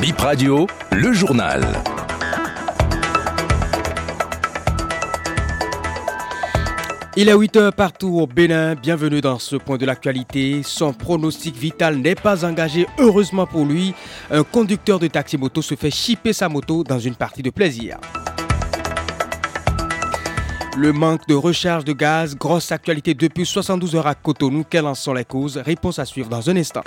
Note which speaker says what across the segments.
Speaker 1: Bip Radio, le journal.
Speaker 2: Il est 8 heures partout au Bénin. Bienvenue dans ce point de l'actualité. Son pronostic vital n'est pas engagé, heureusement pour lui. Un conducteur de taxi-moto se fait chipper sa moto dans une partie de plaisir. Le manque de recharge de gaz, grosse actualité depuis 72 heures à Cotonou. Quelles en sont les causes? Réponse à suivre dans un instant.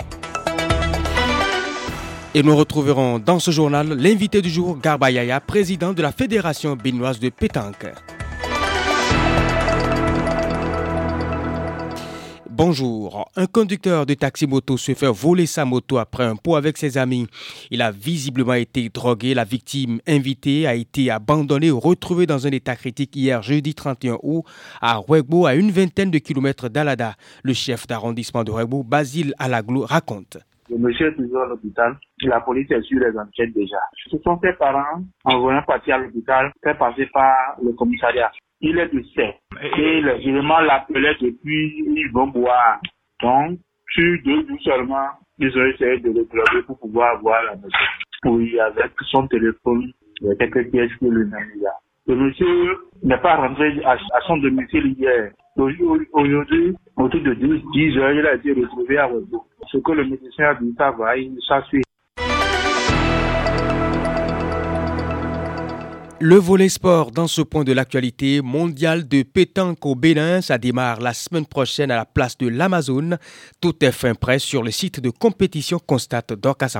Speaker 2: Et nous retrouverons dans ce journal l'invité du jour, Garba Yaya, président de la Fédération béninoise de pétanque. Bonjour. Un conducteur de taxi-moto se fait voler sa moto après un pot avec ses amis. Il a visiblement été drogué. La victime invitée a été abandonnée ou retrouvée dans un état critique hier jeudi 31 août à Ruegbo, à une vingtaine de kilomètres d'Alada. Le chef d'arrondissement de Ruegbo, Basile Alaglou, raconte.
Speaker 3: Le monsieur est toujours à l'hôpital. La police est sur les enquêtes déjà. Ce sont ses parents, en voyant partir à l'hôpital, fait passer par le commissariat il est décès. Et les éléments l'appelaient depuis, ils vont boire. Donc, sur deux jours seulement, ils ont essayé de le glober pour pouvoir avoir la maison. Oui, avec son téléphone, il y a quelques pièces que lui-même il a. Le monsieur n'est pas rentré à, son domicile hier. Aujourd'hui, autour de 10, 10 heures, il a été retrouvé à Webo. Ce que le médecin a dit, ça va, il s'assuit.
Speaker 2: Le volet sport dans ce point de l'actualité mondial de pétanque au Bénin, ça démarre la semaine prochaine à la place de l'Amazone. Tout est fin prêt sur le site de compétition constate Dorcas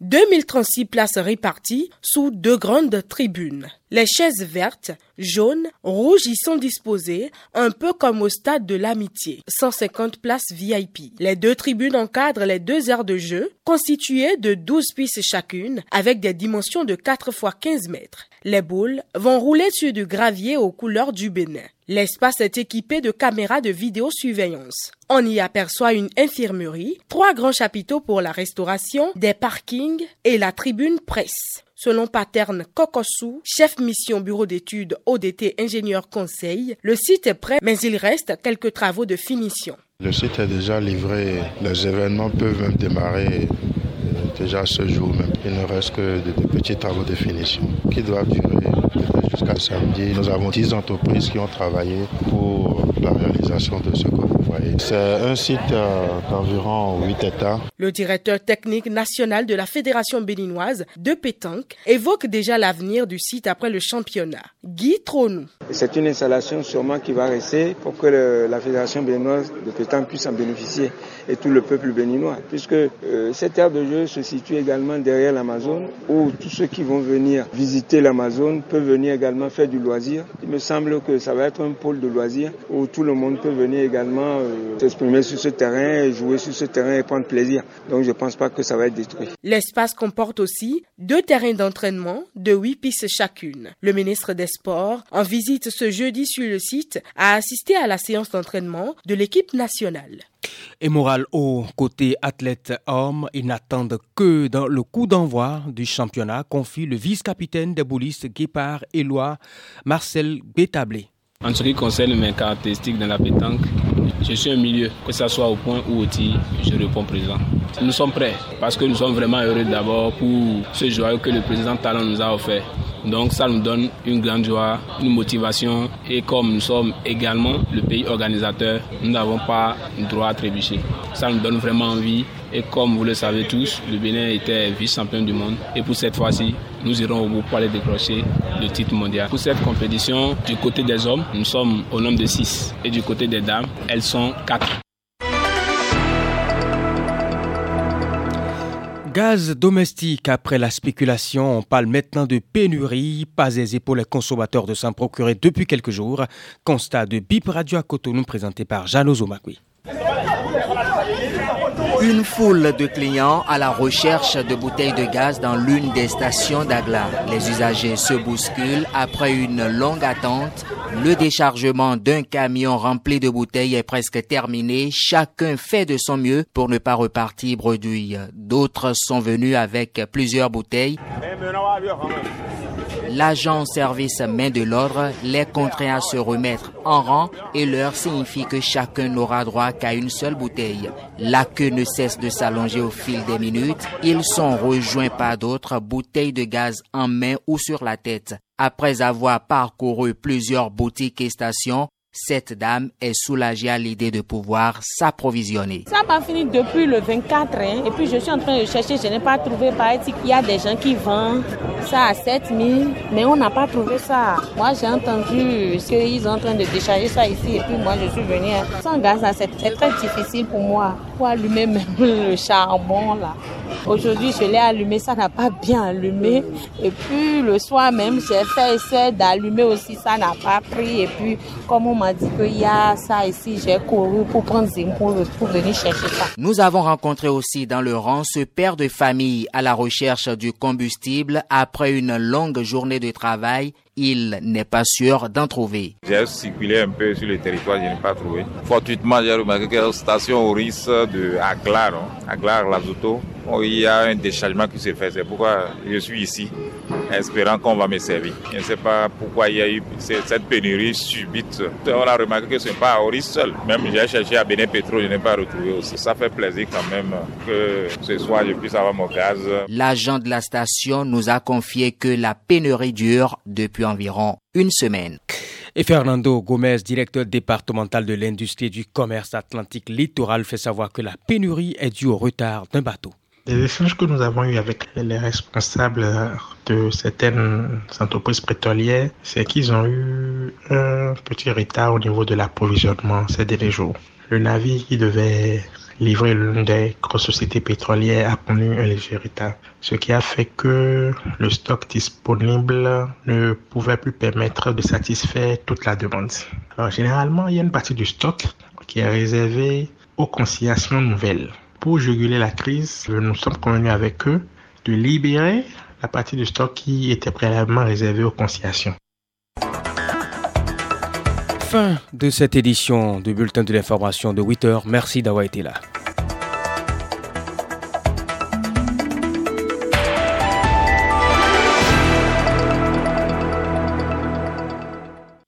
Speaker 4: 2036 places réparties sous deux grandes tribunes. Les chaises vertes, jaunes, rouges y sont disposées, un peu comme au stade de l'amitié. 150 places VIP. Les deux tribunes encadrent les deux aires de jeu, constituées de 12 pistes chacune, avec des dimensions de 4 x 15 mètres. Les boules vont rouler sur du gravier aux couleurs du Bénin. L'espace est équipé de caméras de vidéosurveillance. On y aperçoit une infirmerie, trois grands chapiteaux pour la restauration, des parkings et la tribune presse. Selon Paterne Kokosu, chef mission bureau d'études ODT ingénieur conseil, le site est prêt mais il reste quelques travaux de finition.
Speaker 5: Le site est déjà livré, les événements peuvent même démarrer euh, déjà ce jour même. Il ne reste que de, petits travaux de finition qui doivent durer jusqu'à samedi. Nous avons 10 entreprises qui ont travaillé pour la réalisation de ce que C'est un site euh, d'environ 8 hectares.
Speaker 4: Le directeur technique national de la Fédération béninoise de pétanque évoque déjà l'avenir du site après le championnat. Guy Tronou.
Speaker 6: C'est une installation sûrement qui va rester pour que la Fédération béninoise de pétanque puisse en bénéficier et tout le peuple béninois, puisque euh, cette aire de jeu se situe également derrière l'Amazon, où tous ceux qui vont venir visiter l'Amazon peuvent venir également faire du loisir. Il me semble que ça va être un pôle de loisir où tout le monde peut venir également euh, s'exprimer sur ce terrain, et jouer sur ce terrain et prendre plaisir. Donc je ne pense pas que ça va être détruit.
Speaker 4: L'espace comporte aussi deux terrains d'entraînement de huit pistes chacune. Le ministre des Sports, en visite ce jeudi sur le site, a assisté à la séance d'entraînement de l'équipe nationale.
Speaker 2: Et moral au côté athlète homme, ils n'attendent que dans le coup d'envoi du championnat, confie le vice-capitaine des boulistes Guépard Éloi, Marcel Bétablé.
Speaker 7: En ce qui concerne mes caractéristiques dans la pétanque, je suis un milieu, que ce soit au point ou au tir, je réponds présent. Nous sommes prêts parce que nous sommes vraiment heureux d'abord pour ce joyau que le président Talon nous a offert. Donc ça nous donne une grande joie, une motivation et comme nous sommes également le pays organisateur, nous n'avons pas droit à trébucher. Ça nous donne vraiment envie et comme vous le savez tous, le Bénin était vice-champion du monde et pour cette fois-ci, nous irons au bout pour aller décrocher le titre mondial. Pour cette compétition, du côté des hommes, nous sommes au nombre de 6 et du côté des dames, elles sont 4.
Speaker 2: Gaz domestique après la spéculation, on parle maintenant de pénurie, pas aisé pour les consommateurs de s'en procurer depuis quelques jours. Constat de Bip Radio à Cotonou présenté par Jeannot Zomakui.
Speaker 8: Une foule de clients à la recherche de bouteilles de gaz dans l'une des stations d'Agla. Les usagers se bousculent après une longue attente. Le déchargement d'un camion rempli de bouteilles est presque terminé. Chacun fait de son mieux pour ne pas repartir bredouille. D'autres sont venus avec plusieurs bouteilles. L'agent service main de l'ordre les contraint à se remettre en rang et leur signifie que chacun n'aura droit qu'à une seule bouteille. La queue ne cesse de s'allonger au fil des minutes. Ils sont rejoints par d'autres bouteilles de gaz en main ou sur la tête. Après avoir parcouru plusieurs boutiques et stations, cette dame est soulagée à l'idée de pouvoir s'approvisionner.
Speaker 9: Ça m'a fini depuis le 24 hein, et puis je suis en train de chercher, je n'ai pas trouvé par Il y a des gens qui vendent ça à 7000, mais on n'a pas trouvé ça. Moi j'ai entendu qu'ils sont en train de décharger ça ici et puis moi je suis venue. Sans gaz, c'est très difficile pour moi pour allumer même le charbon là. Aujourd'hui je l'ai allumé, ça n'a pas bien allumé et puis le soir même j'ai fait essayer d'allumer aussi, ça n'a pas pris et puis comme on
Speaker 8: Nous avons rencontré aussi dans le rang ce père de famille à la recherche du combustible. Après une longue journée de travail il n'est pas sûr d'en trouver.
Speaker 10: J'ai circulé un peu sur le territoire, je n'ai pas trouvé. Fortuitement, j'ai remarqué que la station risque de Aglar, hein, Aglar, Lazoto, il y a un déchargement qui se fait. C'est pourquoi je suis ici, espérant qu'on va me servir. Je ne sais pas pourquoi il y a eu cette pénurie subite. On a remarqué que ce n'est pas à Oris seul. Même j'ai cherché à Bénin Pétro, je n'ai pas retrouvé aussi. Ça fait plaisir quand même que ce soir je puisse avoir mon gaz.
Speaker 8: L'agent de la station nous a confié que la pénurie dure depuis environ une semaine.
Speaker 2: Et Fernando Gomez, directeur départemental de l'industrie et du commerce atlantique littoral, fait savoir que la pénurie est due au retard d'un bateau.
Speaker 11: Les échanges que nous avons eus avec les responsables de certaines entreprises pétrolières, c'est qu'ils ont eu un petit retard au niveau de l'approvisionnement ces derniers jours. Le navire qui devait livrer l'une des grosses sociétés pétrolières a connu un léger retard, ce qui a fait que le stock disponible ne pouvait plus permettre de satisfaire toute la demande. Alors généralement, il y a une partie du stock qui est réservée aux conciliations nouvelles. Pour juguler la crise, nous sommes convenus avec eux de libérer la partie du stock qui était préalablement réservée aux conciliations.
Speaker 2: Fin de cette édition du bulletin de l'information de 8 heures. Merci d'avoir été là.